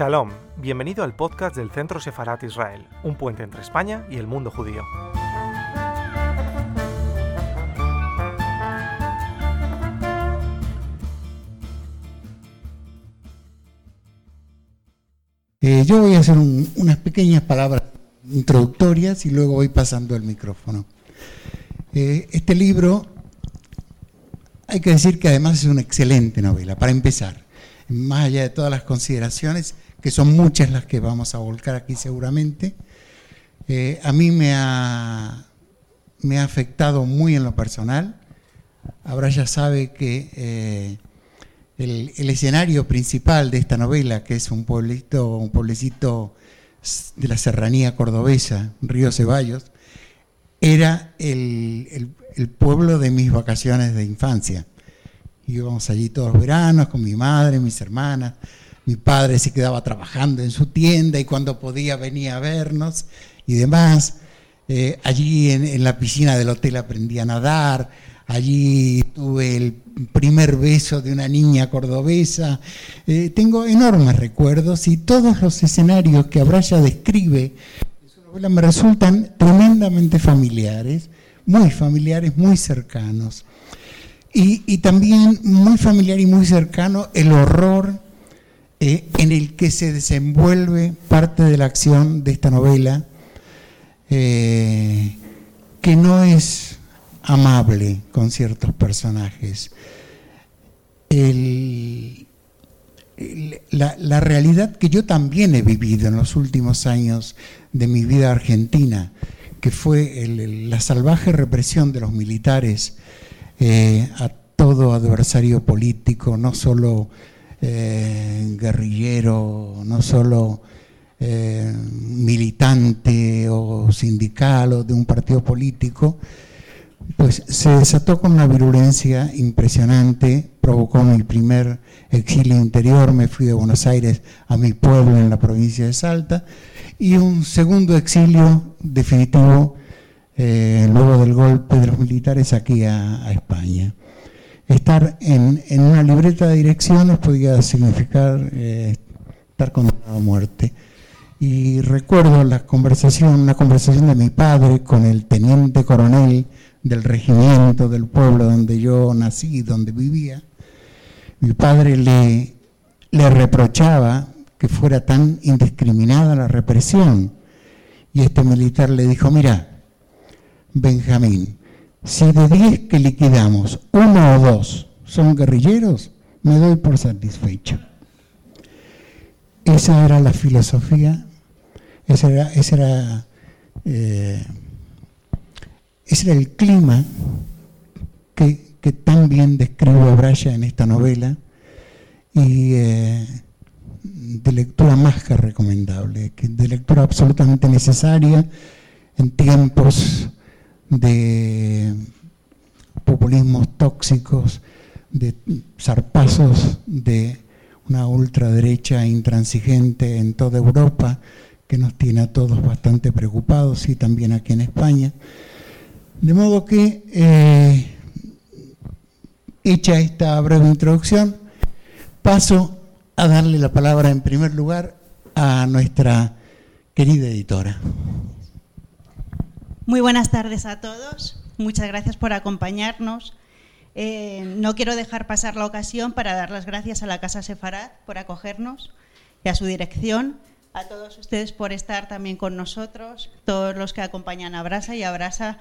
Shalom, bienvenido al podcast del Centro Sefarat Israel, un puente entre España y el mundo judío. Eh, yo voy a hacer un- unas pequeñas palabras introductorias y luego voy pasando el micrófono. Eh, este libro, hay que decir que además es una excelente novela, para empezar, más allá de todas las consideraciones, que son muchas las que vamos a volcar aquí seguramente, eh, a mí me ha, me ha afectado muy en lo personal. Ahora ya sabe que eh, el, el escenario principal de esta novela, que es un pueblito, un pueblecito de la serranía cordobesa, Río Ceballos, era el, el- el pueblo de mis vacaciones de infancia. Íbamos allí todos los veranos con mi madre, mis hermanas. Mi padre se quedaba trabajando en su tienda y cuando podía venía a vernos y demás. Eh, allí en, la piscina del hotel aprendí a nadar. Allí tuve el primer beso de una niña cordobesa. Eh, tengo enormes recuerdos y todos los escenarios que Abraya describe en su novela me resultan tremendamente familiares, muy familiares, muy cercanos. Y, y también muy familiar y muy cercano el horror eh, en el que se desenvuelve parte de la acción de esta novela, eh, que no es amable con ciertos personajes. La, la realidad que yo también he vivido en los últimos años de mi vida argentina, que fue la salvaje represión de los militares eh, a todo adversario político, no solo eh, guerrillero, no solo eh, militante o sindical o de un partido político, pues se desató con una virulencia impresionante, provocó mi primer exilio interior, me fui de Buenos Aires a mi pueblo en la provincia de Salta, y un segundo exilio definitivo eh, luego del golpe de los militares aquí a, a España. Estar en, en una libreta de direcciones podía significar eh, estar condenado a muerte. Y recuerdo la conversación, una conversación de mi padre con el teniente coronel del regimiento del pueblo donde yo nací, donde vivía. Mi padre le, le reprochaba que fuera tan indiscriminada la represión. Y este militar le dijo, mira, Benjamín, si de 10 que liquidamos, uno o dos son guerrilleros, me doy por satisfecho. Esa era la filosofía, ese era, ese era, eh, ese era el clima que, que tan bien describe Braya en esta novela y eh, de lectura más que recomendable, de lectura absolutamente necesaria en tiempos de populismos tóxicos, de zarpazos de una ultraderecha intransigente en toda Europa que nos tiene a todos bastante preocupados y también aquí en España. De modo que, eh, hecha esta breve introducción, paso a darle la palabra en primer lugar a nuestra querida editora. Muy buenas tardes a todos. Muchas gracias por acompañarnos. Eh, no quiero dejar pasar la ocasión para dar las gracias a la Casa Sefarad por acogernos y a su dirección, a todos ustedes por estar también con nosotros, todos los que acompañan a Brasa y a Brasa,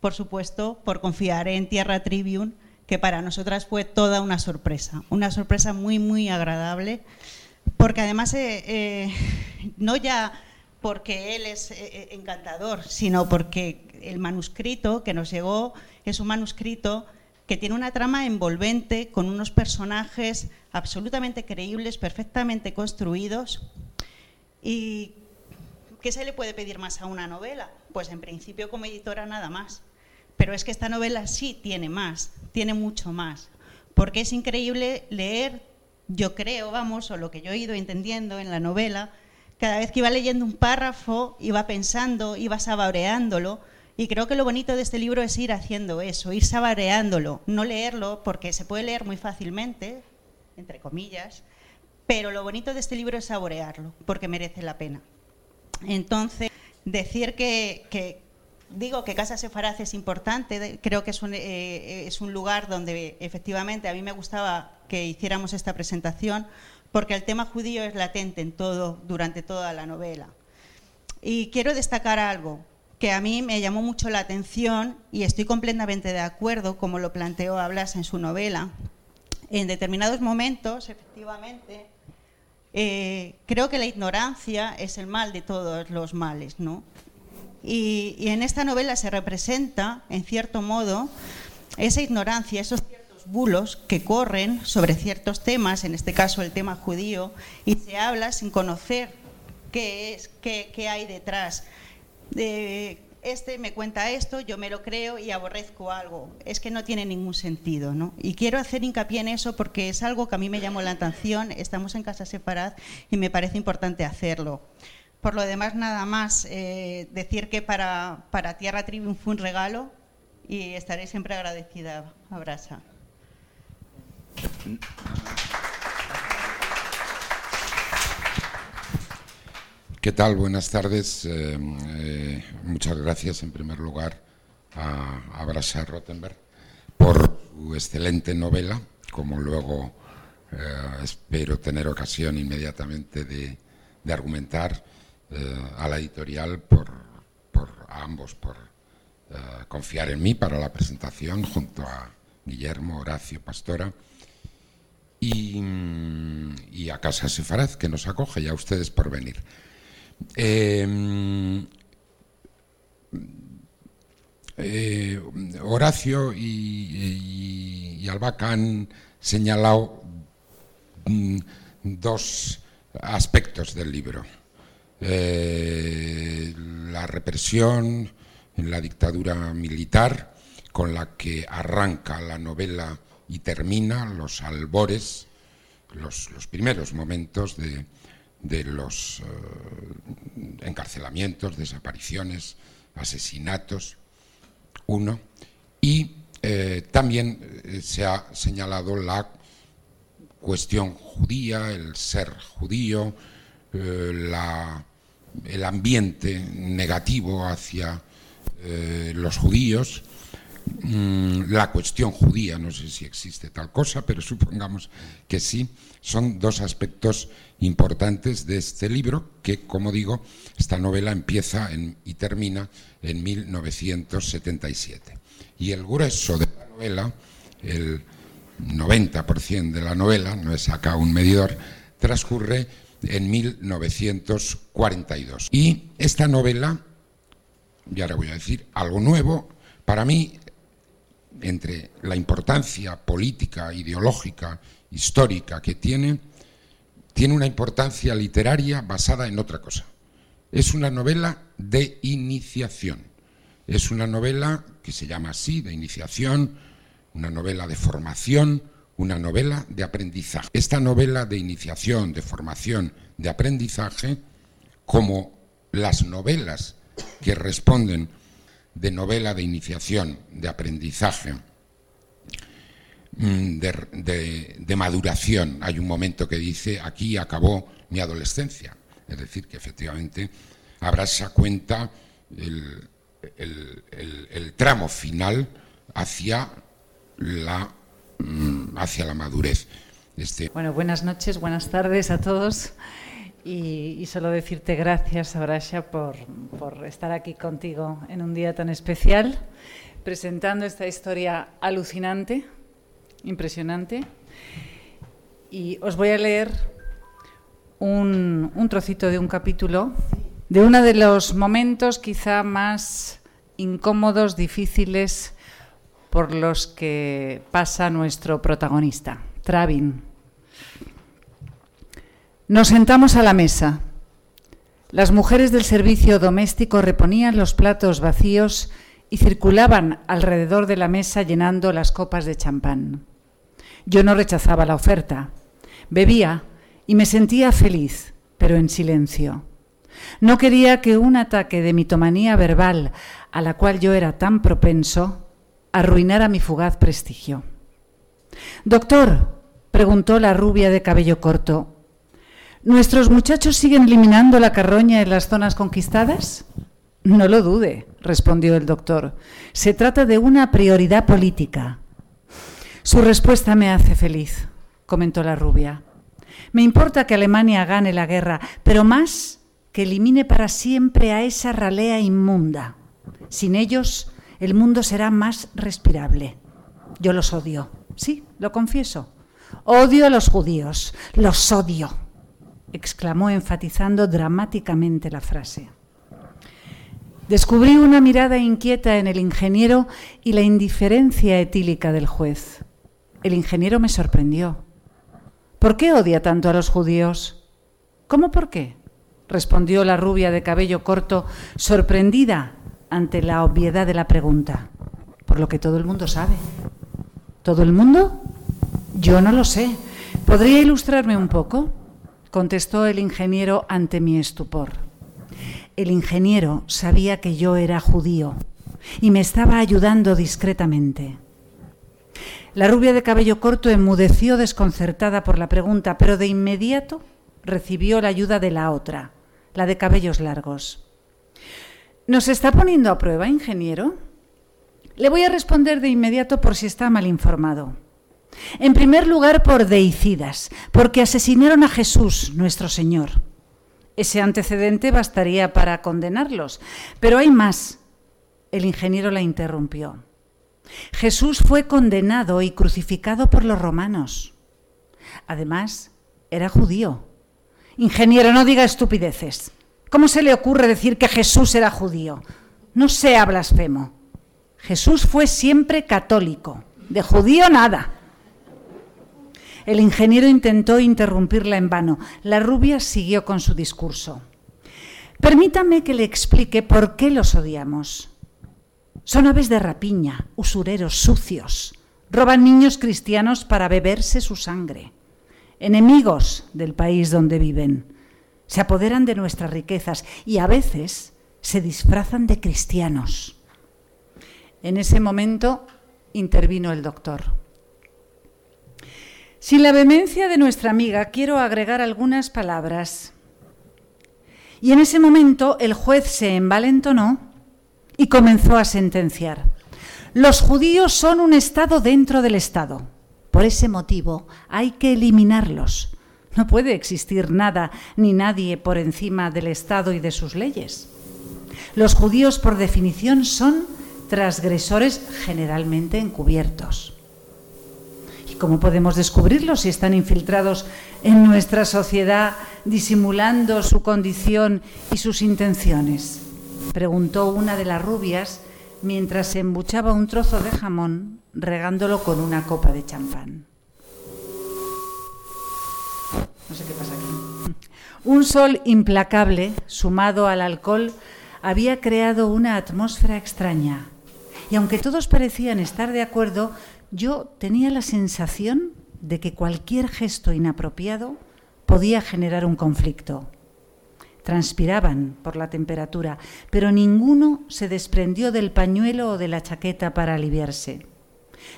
por supuesto, por confiar en Tierra Tribune, que para nosotras fue toda una sorpresa, una sorpresa muy, muy agradable, porque además eh, eh, no ya porque él es eh, encantador, sino porque el manuscrito que nos llegó es un manuscrito que tiene una trama envolvente, con unos personajes absolutamente creíbles, perfectamente construidos. ¿Y qué se le puede pedir más a una novela? Pues en principio como editora nada más. Pero es que esta novela sí tiene más, tiene mucho más. Porque es increíble leer, yo creo, vamos, o lo que yo he ido entendiendo en la novela, cada vez que iba leyendo un párrafo, iba pensando, iba saboreándolo, y creo que lo bonito de este libro es ir haciendo eso, ir saboreándolo, no leerlo, porque se puede leer muy fácilmente, entre comillas, pero lo bonito de este libro es saborearlo, porque merece la pena. Entonces, decir que, digo que Casa Sefaraz es importante, creo que eh, es un lugar donde efectivamente a mí me gustaba que hiciéramos esta presentación, porque el tema judío es latente en todo, durante toda la novela. Y quiero destacar algo que a mí me llamó mucho la atención y estoy completamente de acuerdo, como lo planteó Hablas en su novela. En determinados momentos, efectivamente, eh, creo que la ignorancia es el mal de todos los males, ¿no? Y, y, en esta novela se representa, en cierto modo, esa ignorancia, esos ciertos bulos que corren sobre ciertos temas, en este caso el tema judío, y se habla sin conocer qué es, qué, hay detrás. De, este me cuenta esto, yo me lo creo y aborrezco algo. Es que no tiene ningún sentido, ¿no? Y quiero hacer hincapié en eso porque es algo que a mí me llamó la atención. Estamos en casa separada y me parece importante hacerlo. Por lo demás, nada más eh, decir que para, para Tierra Trivium fue un regalo y estaré siempre agradecida. Abraza. ¿Qué tal? Buenas tardes. Eh, eh, muchas gracias en primer lugar a, a Brasa Rottenberg por su excelente novela, como luego eh, espero tener ocasión inmediatamente de, de argumentar a la editorial por, por a ambos por confiar en mí para la presentación junto a Guillermo, Horacio, Pastora y, a Casa Sefaraz que nos acoge y a ustedes por venir. Eh, eh, Horacio y, y, y, Albaca han señalado mm, dos aspectos del libro. Eh, la represión la dictadura militar con la que arranca la novela y termina, los albores, los, los primeros momentos de, de los uh, encarcelamientos, desapariciones, asesinatos, uno, y eh, también eh, se ha señalado la cuestión judía, el ser judío, eh, la, el ambiente negativo hacia eh, los judíos, la cuestión judía, no sé si existe tal cosa, pero supongamos que sí, son dos aspectos importantes de este libro, que, como digo, esta novela empieza y termina en 1977. Y el grueso de la novela, el 90% de la novela, no es acá un medidor, transcurre en 1942. Y esta novela, y ahora voy a decir algo nuevo, para mí, entre la importancia política, ideológica, histórica que tiene, tiene una importancia literaria basada en otra cosa. Es una novela de iniciación. Es una novela que se llama así, de iniciación, una novela de formación, una novela de aprendizaje. Esta novela de iniciación, de formación, de aprendizaje, como las novelas que responden de novela de iniciación, de aprendizaje, Mm, de, de, maduración. Hay un momento que dice, aquí acabó mi adolescencia. Es decir, que efectivamente Abrasa cuenta el, el, el, el tramo final hacia la, mm, hacia la madurez. Este... Bueno, buenas noches, buenas tardes a todos. Y, solo decirte gracias, Abrasha, por, por estar aquí contigo en un día tan especial, presentando esta historia alucinante impresionante. Y os voy a leer un, trocito de un capítulo de uno de los momentos quizá más incómodos, difíciles por los que pasa nuestro protagonista, Travin. Nos sentamos a la mesa. Las mujeres del servicio doméstico reponían los platos vacíos y circulaban alrededor de la mesa llenando las copas de champán. Yo no rechazaba la oferta. Bebía y me sentía feliz, pero en silencio. No quería que un ataque de mitomanía verbal a la cual yo era tan propenso arruinara mi fugaz prestigio. Doctor, preguntó la rubia de cabello corto, ¿Nuestros muchachos siguen eliminando la carroña en las zonas conquistadas? No lo dude, respondió el doctor. Se trata de una prioridad política. Su respuesta me hace feliz, comentó la rubia. Me importa que Alemania gane la guerra, pero más que elimine para siempre a esa ralea inmunda. Sin ellos, el mundo será más respirable. Yo los odio, sí, lo confieso. Odio a los judíos, los odio, exclamó enfatizando dramáticamente la frase. Descubrí una mirada inquieta en el ingeniero y la indiferencia etílica del juez. El ingeniero me sorprendió. ¿Por qué odia tanto a los judíos? ¿Cómo por qué? respondió la rubia de cabello corto, sorprendida ante la obviedad de la pregunta. Por lo que todo el mundo sabe. ¿Todo el mundo? Yo no lo sé. ¿Podría ilustrarme un poco? Contestó el ingeniero ante mi estupor. El ingeniero sabía que yo era judío y me estaba ayudando discretamente. La rubia de cabello corto enmudeció desconcertada por la pregunta, pero de inmediato recibió la ayuda de la otra, la de cabellos largos. ¿Nos está poniendo a prueba, ingeniero? Le voy a responder de inmediato por si está mal informado. En primer lugar, por deicidas, porque asesinaron a Jesús, nuestro Señor. Ese antecedente bastaría para condenarlos, pero hay más. El ingeniero la interrumpió. Jesús fue condenado y crucificado por los romanos. Además, era judío. Ingeniero, no diga estupideces. ¿Cómo se le ocurre decir que Jesús era judío? No sea blasfemo. Jesús fue siempre católico. De judío nada. El ingeniero intentó interrumpirla en vano. La rubia siguió con su discurso. Permítame que le explique por qué los odiamos. Son aves de rapiña, usureros sucios. Roban niños cristianos para beberse su sangre. Enemigos del país donde viven. Se apoderan de nuestras riquezas y a veces se disfrazan de cristianos. En ese momento intervino el doctor. Sin la vehemencia de nuestra amiga, quiero agregar algunas palabras. Y en ese momento el juez se envalentonó y comenzó a sentenciar. Los judíos son un Estado dentro del Estado. Por ese motivo hay que eliminarlos. No puede existir nada ni nadie por encima del Estado y de sus leyes. Los judíos, por definición, son transgresores generalmente encubiertos. ¿Y cómo podemos descubrirlos si están infiltrados en nuestra sociedad disimulando su condición y sus intenciones? Preguntó una de las rubias mientras se embuchaba un trozo de jamón regándolo con una copa de champán. No sé qué pasa aquí. Un sol implacable, sumado al alcohol, había creado una atmósfera extraña. Y aunque todos parecían estar de acuerdo, yo tenía la sensación de que cualquier gesto inapropiado podía generar un conflicto. Transpiraban por la temperatura, pero ninguno se desprendió del pañuelo o de la chaqueta para aliviarse.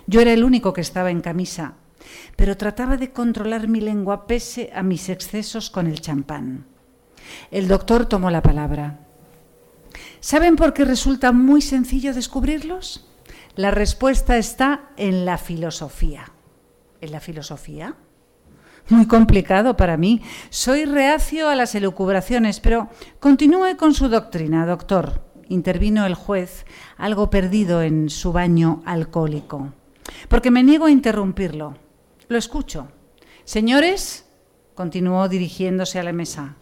Yo era el único que estaba en camisa, pero trataba de controlar mi lengua pese a mis excesos con el champán. El doctor tomó la palabra. ¿Saben por qué resulta muy sencillo descubrirlos? La respuesta está en la filosofía. ¿En la filosofía? Muy complicado para mí. Soy reacio a las elucubraciones, pero continúe con su doctrina, doctor. Intervino el juez, algo perdido en su baño alcohólico. Porque me niego a interrumpirlo. Lo escucho. Señores, continuó dirigiéndose a la mesa,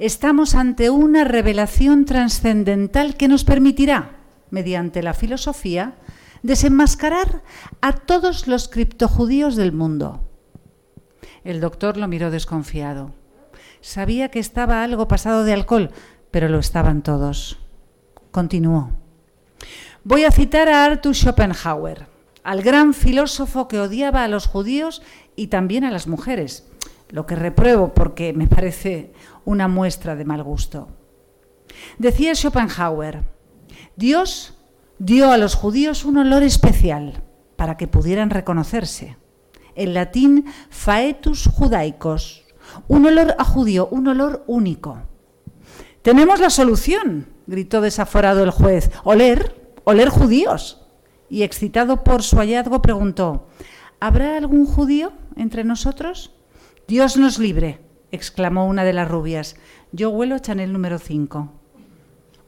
estamos ante una revelación trascendental que nos permitirá, mediante la filosofía, desenmascarar a todos los criptojudíos del mundo. El doctor lo miró desconfiado. Sabía que estaba algo pasado de alcohol, pero lo estaban todos. Continuó. Voy a citar a Arthur Schopenhauer al gran filósofo que odiaba a los judíos y también a las mujeres, lo que repruebo porque me parece una muestra de mal gusto. Decía Schopenhauer, Dios dio a los judíos un olor especial para que pudieran reconocerse. En latín, faetus judaicos, un olor a judío, un olor único. Tenemos la solución, gritó desaforado el juez. Oler, oler judíos. Y excitado por su hallazgo preguntó, ¿habrá algún judío entre nosotros? Dios nos libre, exclamó una de las rubias. Yo huelo Chanel número 5.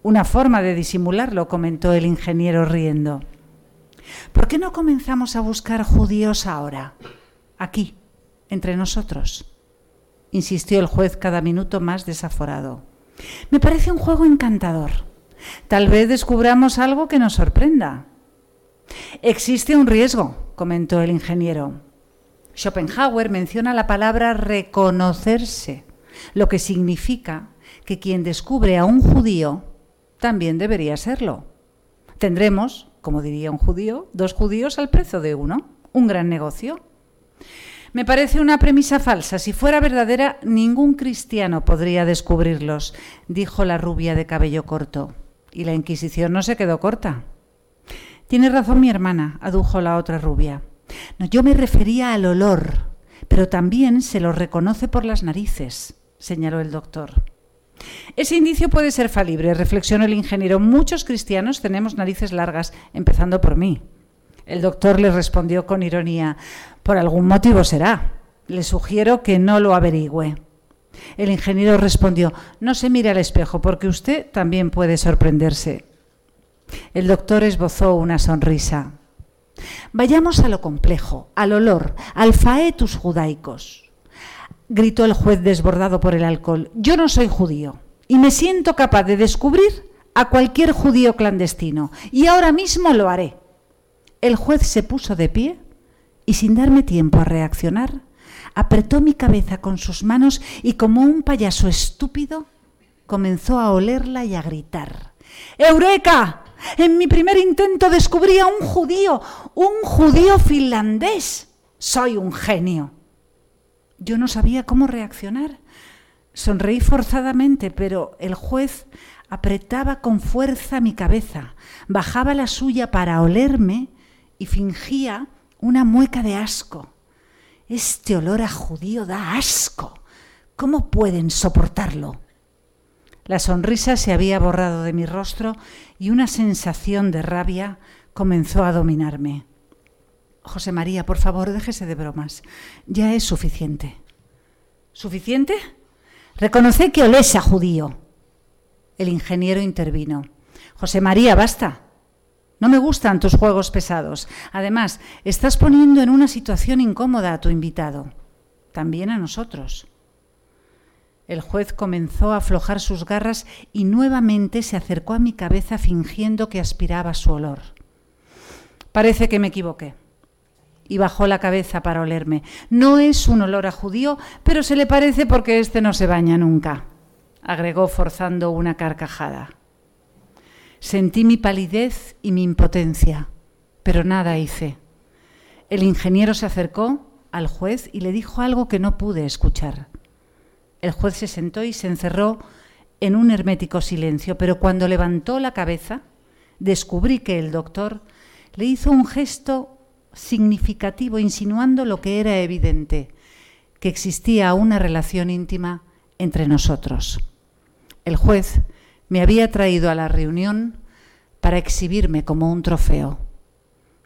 Una forma de disimularlo, comentó el ingeniero riendo. ¿Por qué no comenzamos a buscar judíos ahora? Aquí, entre nosotros, insistió el juez cada minuto más desaforado. Me parece un juego encantador. Tal vez descubramos algo que nos sorprenda. Existe un riesgo, comentó el ingeniero. Schopenhauer menciona la palabra reconocerse, lo que significa que quien descubre a un judío también debería serlo. Tendremos, como diría un judío, dos judíos al precio de uno. Un gran negocio. Me parece una premisa falsa. Si fuera verdadera, ningún cristiano podría descubrirlos, dijo la rubia de cabello corto. Y la Inquisición no se quedó corta. Tiene razón mi hermana, adujo la otra rubia. Yo me refería al olor, pero también se lo reconoce por las narices, señaló el doctor. Ese indicio puede ser falible, reflexionó el ingeniero. Muchos cristianos tenemos narices largas, empezando por mí. El doctor le respondió con ironía, por algún motivo será. Le sugiero que no lo averigüe. El ingeniero respondió, no se mire al espejo porque usted también puede sorprenderse. El doctor esbozó una sonrisa. Vayamos a lo complejo, al olor, al faetus judaicos gritó el juez desbordado por el alcohol. Yo no soy judío y me siento capaz de descubrir a cualquier judío clandestino y ahora mismo lo haré. El juez se puso de pie y sin darme tiempo a reaccionar, apretó mi cabeza con sus manos y como un payaso estúpido comenzó a olerla y a gritar. ¡Eureka! En mi primer intento descubrí a un judío, un judío finlandés. Soy un genio. Yo no sabía cómo reaccionar. Sonreí forzadamente, pero el juez apretaba con fuerza mi cabeza, bajaba la suya para olerme y fingía una mueca de asco. Este olor a judío da asco. ¿Cómo pueden soportarlo? La sonrisa se había borrado de mi rostro y una sensación de rabia comenzó a dominarme. José María, por favor, déjese de bromas. Ya es suficiente. ¿Suficiente? Reconoce que olés a judío. El ingeniero intervino. José María, basta. No me gustan tus juegos pesados. Además, estás poniendo en una situación incómoda a tu invitado. También a nosotros. El juez comenzó a aflojar sus garras y nuevamente se acercó a mi cabeza fingiendo que aspiraba su olor. Parece que me equivoqué y bajó la cabeza para olerme. No es un olor a judío, pero se le parece porque éste no se baña nunca, agregó forzando una carcajada. Sentí mi palidez y mi impotencia, pero nada hice. El ingeniero se acercó al juez y le dijo algo que no pude escuchar. El juez se sentó y se encerró en un hermético silencio, pero cuando levantó la cabeza, descubrí que el doctor le hizo un gesto significativo, insinuando lo que era evidente, que existía una relación íntima entre nosotros. El juez me había traído a la reunión para exhibirme como un trofeo.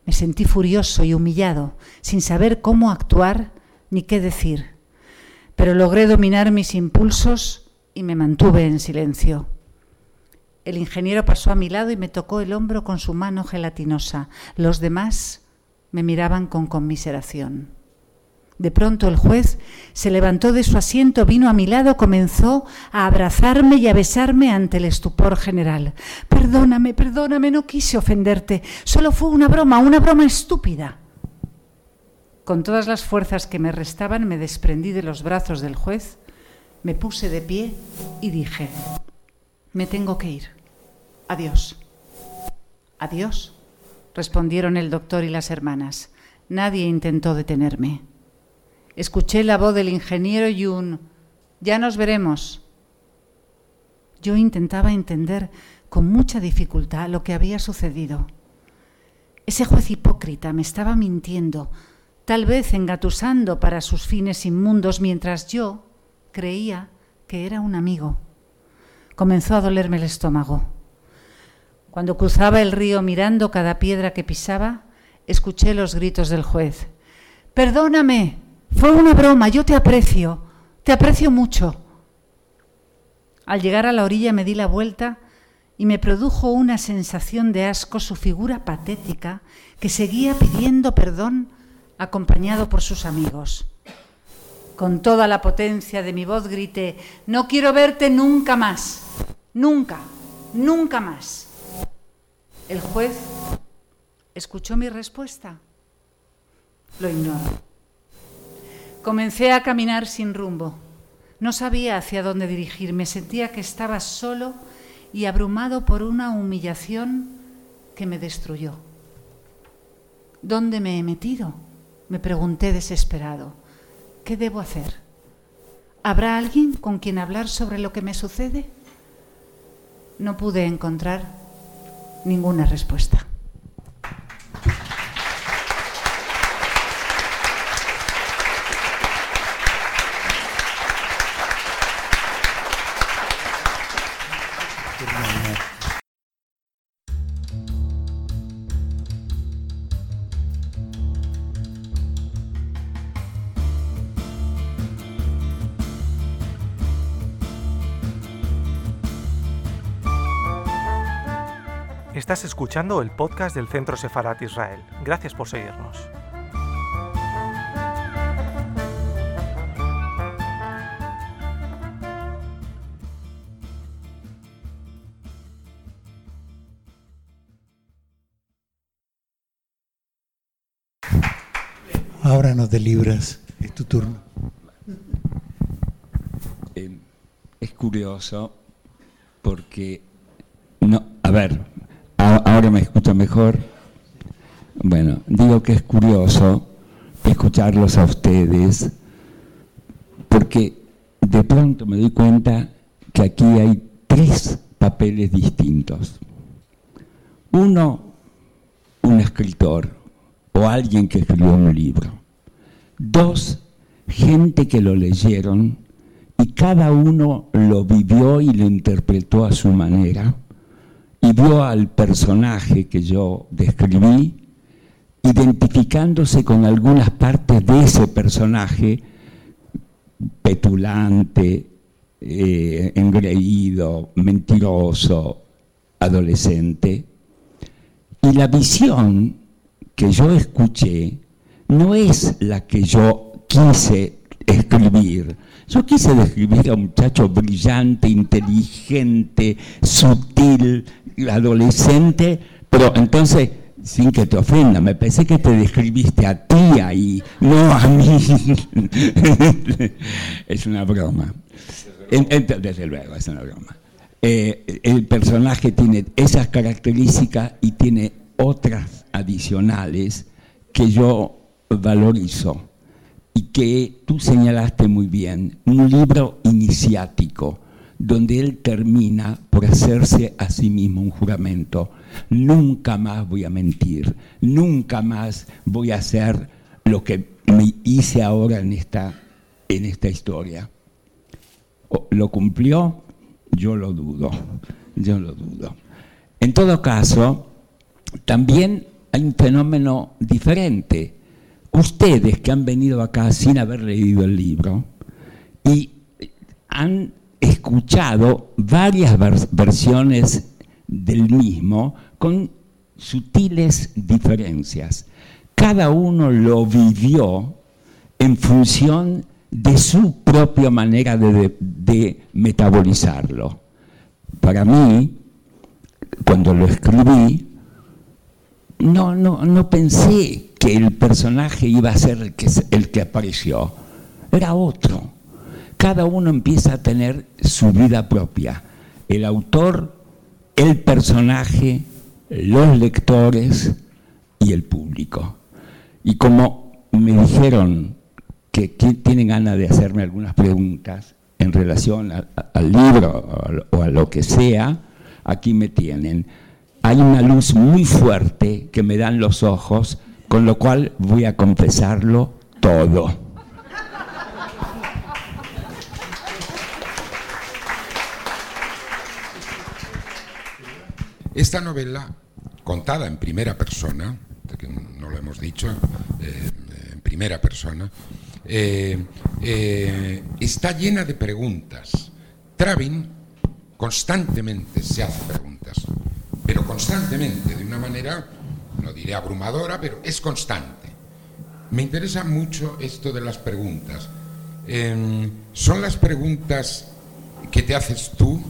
Me sentí furioso y humillado, sin saber cómo actuar ni qué decir, pero logré dominar mis impulsos y me mantuve en silencio. El ingeniero pasó a mi lado y me tocó el hombro con su mano gelatinosa. Los demás me miraban con conmiseración. De pronto el juez se levantó de su asiento, vino a mi lado, comenzó a abrazarme y a besarme ante el estupor general. Perdóname, perdóname, no quise ofenderte. Solo fue una broma, una broma estúpida. Con todas las fuerzas que me restaban, me desprendí de los brazos del juez, me puse de pie y dije, me tengo que ir. Adiós. Adiós respondieron el doctor y las hermanas. Nadie intentó detenerme. Escuché la voz del ingeniero y un ya nos veremos. Yo intentaba entender con mucha dificultad lo que había sucedido. Ese juez hipócrita me estaba mintiendo, tal vez engatusando para sus fines inmundos, mientras yo creía que era un amigo. Comenzó a dolerme el estómago. Cuando cruzaba el río mirando cada piedra que pisaba, escuché los gritos del juez. Perdóname, fue una broma, yo te aprecio, te aprecio mucho. Al llegar a la orilla me di la vuelta y me produjo una sensación de asco su figura patética que seguía pidiendo perdón acompañado por sus amigos. Con toda la potencia de mi voz grité, no quiero verte nunca más, nunca, nunca más. El juez escuchó mi respuesta. Lo ignoró. Comencé a caminar sin rumbo. No sabía hacia dónde dirigirme, sentía que estaba solo y abrumado por una humillación que me destruyó. ¿Dónde me he metido? Me pregunté desesperado. ¿Qué debo hacer? ¿Habrá alguien con quien hablar sobre lo que me sucede? No pude encontrar ninguna respuesta. Estás escuchando el podcast del Centro Sefarat Israel. Gracias por seguirnos. Ahora nos delibras, es tu turno. Eh, es curioso porque, no, a ver, me escucha mejor. Bueno, digo que es curioso escucharlos a ustedes porque de pronto me doy cuenta que aquí hay tres papeles distintos. Uno, un escritor o alguien que escribió un libro. Dos, gente que lo leyeron y cada uno lo vivió y lo interpretó a su manera vio al personaje que yo describí identificándose con algunas partes de ese personaje petulante, eh, engreído, mentiroso, adolescente. Y la visión que yo escuché no es la que yo quise escribir. Yo quise describir a un muchacho brillante, inteligente, sutil, adolescente, pero entonces, sin que te ofenda, me pensé que te describiste a ti ahí, no a mí. es una broma. Desde luego, es una broma. Eh, el personaje tiene esas características y tiene otras adicionales que yo valorizo y que tú señalaste muy bien, un libro iniciático, donde él termina por hacerse a sí mismo un juramento. Nunca más voy a mentir, nunca más voy a hacer lo que me hice ahora en esta, en esta historia. ¿Lo cumplió? Yo lo dudo, yo lo dudo. En todo caso, también hay un fenómeno diferente. Ustedes que han venido acá sin haber leído el libro y han escuchado varias vers- versiones del mismo con sutiles diferencias. Cada uno lo vivió en función de su propia manera de, de- de metabolizarlo. Para mí, cuando lo escribí, no, no, no pensé que el personaje iba a ser el que, el que apareció. Era otro. Cada uno empieza a tener su vida propia. El autor, el personaje, los lectores y el público. Y como me dijeron que, tienen ganas de hacerme algunas preguntas en relación al libro o a lo que sea, aquí me tienen. Hay una luz muy fuerte que me dan los ojos, con lo cual voy a confesarlo todo. Esta novela, contada en primera persona, que no lo hemos dicho, eh, en primera persona, eh, eh, está llena de preguntas. Travin constantemente se hace preguntas, pero constantemente, de una manera diré abrumadora, pero es constante. Me interesa mucho esto de las preguntas. Em, son las preguntas que te haces tú,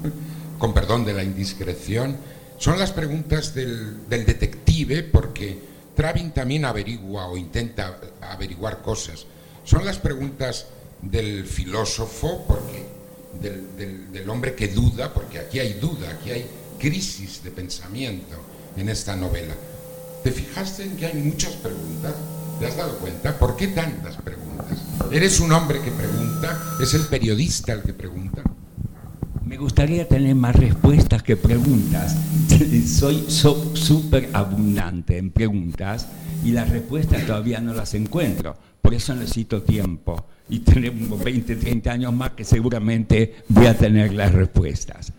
con perdón de la indiscreción, son las preguntas del, del detective, porque Travin también averigua o intenta averiguar cosas. Son las preguntas del filósofo, porque del, del, hombre que duda, porque aquí hay duda, aquí hay crisis de pensamiento en esta novela. ¿Te fijaste en que hay muchas preguntas? ¿Te has dado cuenta? ¿Por qué tantas preguntas? ¿Eres un hombre que pregunta? ¿Es el periodista el que pregunta? Me gustaría tener más respuestas que preguntas. Soy súper abundante en preguntas y las respuestas todavía no las encuentro. Por eso necesito tiempo y tenemos 20, 30 años más que seguramente voy a tener las respuestas.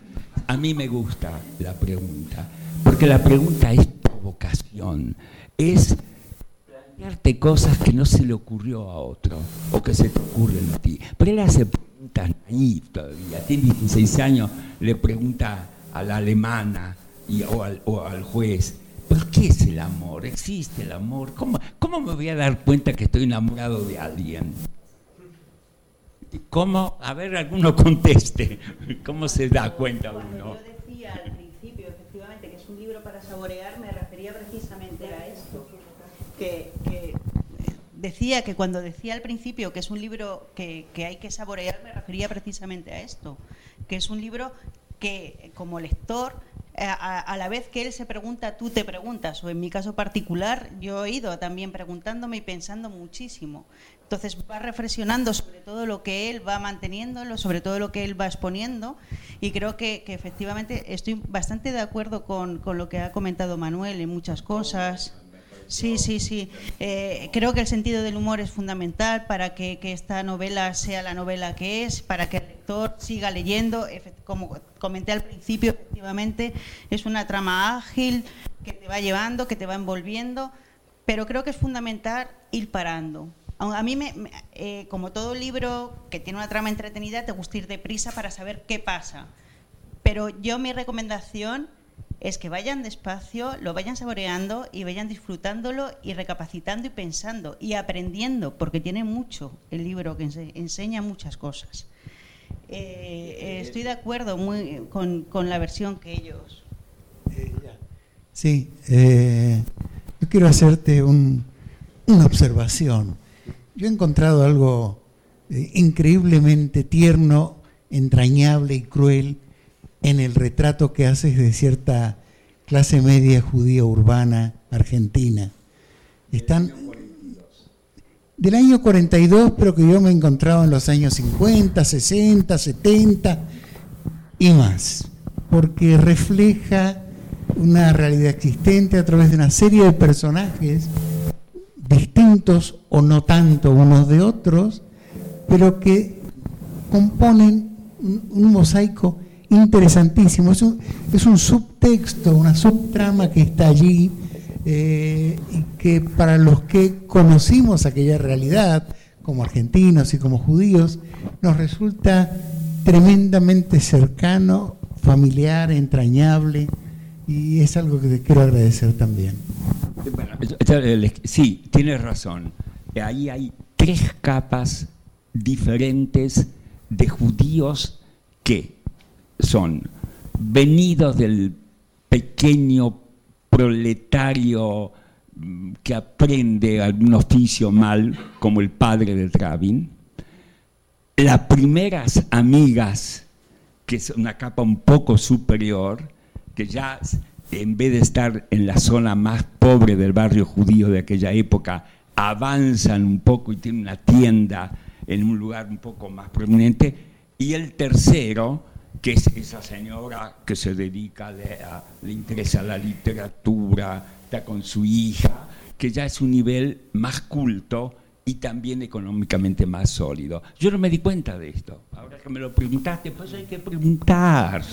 A mí me gusta la pregunta, porque la pregunta es provocación, es plantearte cosas que no se le ocurrió a otro o que se te ocurren a ti. Pero él hace preguntas ahí todavía, tiene 16 años, le pregunta a la alemana y, o, al, o al juez, ¿Pero qué es el amor? ¿Existe el amor? ¿Cómo, ¿Cómo me voy a dar cuenta que estoy enamorado de alguien? ¿Cómo? A ver, alguno conteste. ¿Cómo se da cuenta uno? Yo decía al principio, efectivamente, que es un libro para saborear, me refería precisamente a esto. Que, decía que cuando decía al principio que es un libro que hay que saborear, me refería precisamente a esto. Que es un libro que como lector a, la vez que él se pregunta, tú te preguntas, o en mi caso particular, yo he ido también preguntándome y pensando muchísimo. Entonces va reflexionando sobre todo lo que él va manteniendo, sobre todo lo que él va exponiendo, y creo que, efectivamente estoy bastante de acuerdo con lo que ha comentado Manuel en muchas cosas. Sí, sí, sí. Eh, creo que el sentido del humor es fundamental para que, esta novela sea la novela que es, para que el lector siga leyendo. Como comenté al principio, efectivamente, es una trama ágil que te va llevando, que te va envolviendo, pero creo que es fundamental ir parando. A mí, eh, como todo libro que tiene una trama entretenida, te gusta ir deprisa para saber qué pasa. Pero yo mi recomendación es que vayan despacio, lo vayan saboreando y vayan disfrutándolo y recapacitando y pensando y aprendiendo, porque tiene mucho el libro que enseña muchas cosas. Eh, eh, estoy de acuerdo muy, con, la versión que ellos. Sí, eh, yo quiero hacerte una observación. Yo he encontrado algo increíblemente tierno, entrañable y cruel en el retrato que haces de cierta clase media judía urbana argentina. Están del año 42, pero que yo me he encontrado en los años 50, 60, 70 y más, porque refleja una realidad existente a través de una serie de personajes distintos o no tanto unos de otros, pero que componen un mosaico interesantísimo. Es un, subtexto, una subtrama que está allí eh, y que para los que conocimos aquella realidad, como argentinos y como judíos, nos resulta tremendamente cercano, familiar, entrañable, y es algo que te quiero agradecer también. sí, tienes razón. Ahí hay tres capas diferentes de judíos que son venidos del pequeño proletario mm, que aprende algún oficio mal, como el padre de Travin, las primeras amigas, que es una capa un poco superior, que ya en vez de estar en la zona más pobre del barrio judío de aquella época, avanzan un poco y tienen una tienda en un lugar un poco más prominente, y el tercero, que es esa señora que se dedica, le interesa la literatura, está con su hija, que ya es un nivel más culto y también económicamente más sólido. Yo no me di cuenta de esto. Ahora que me lo preguntaste, pues hay que preguntar.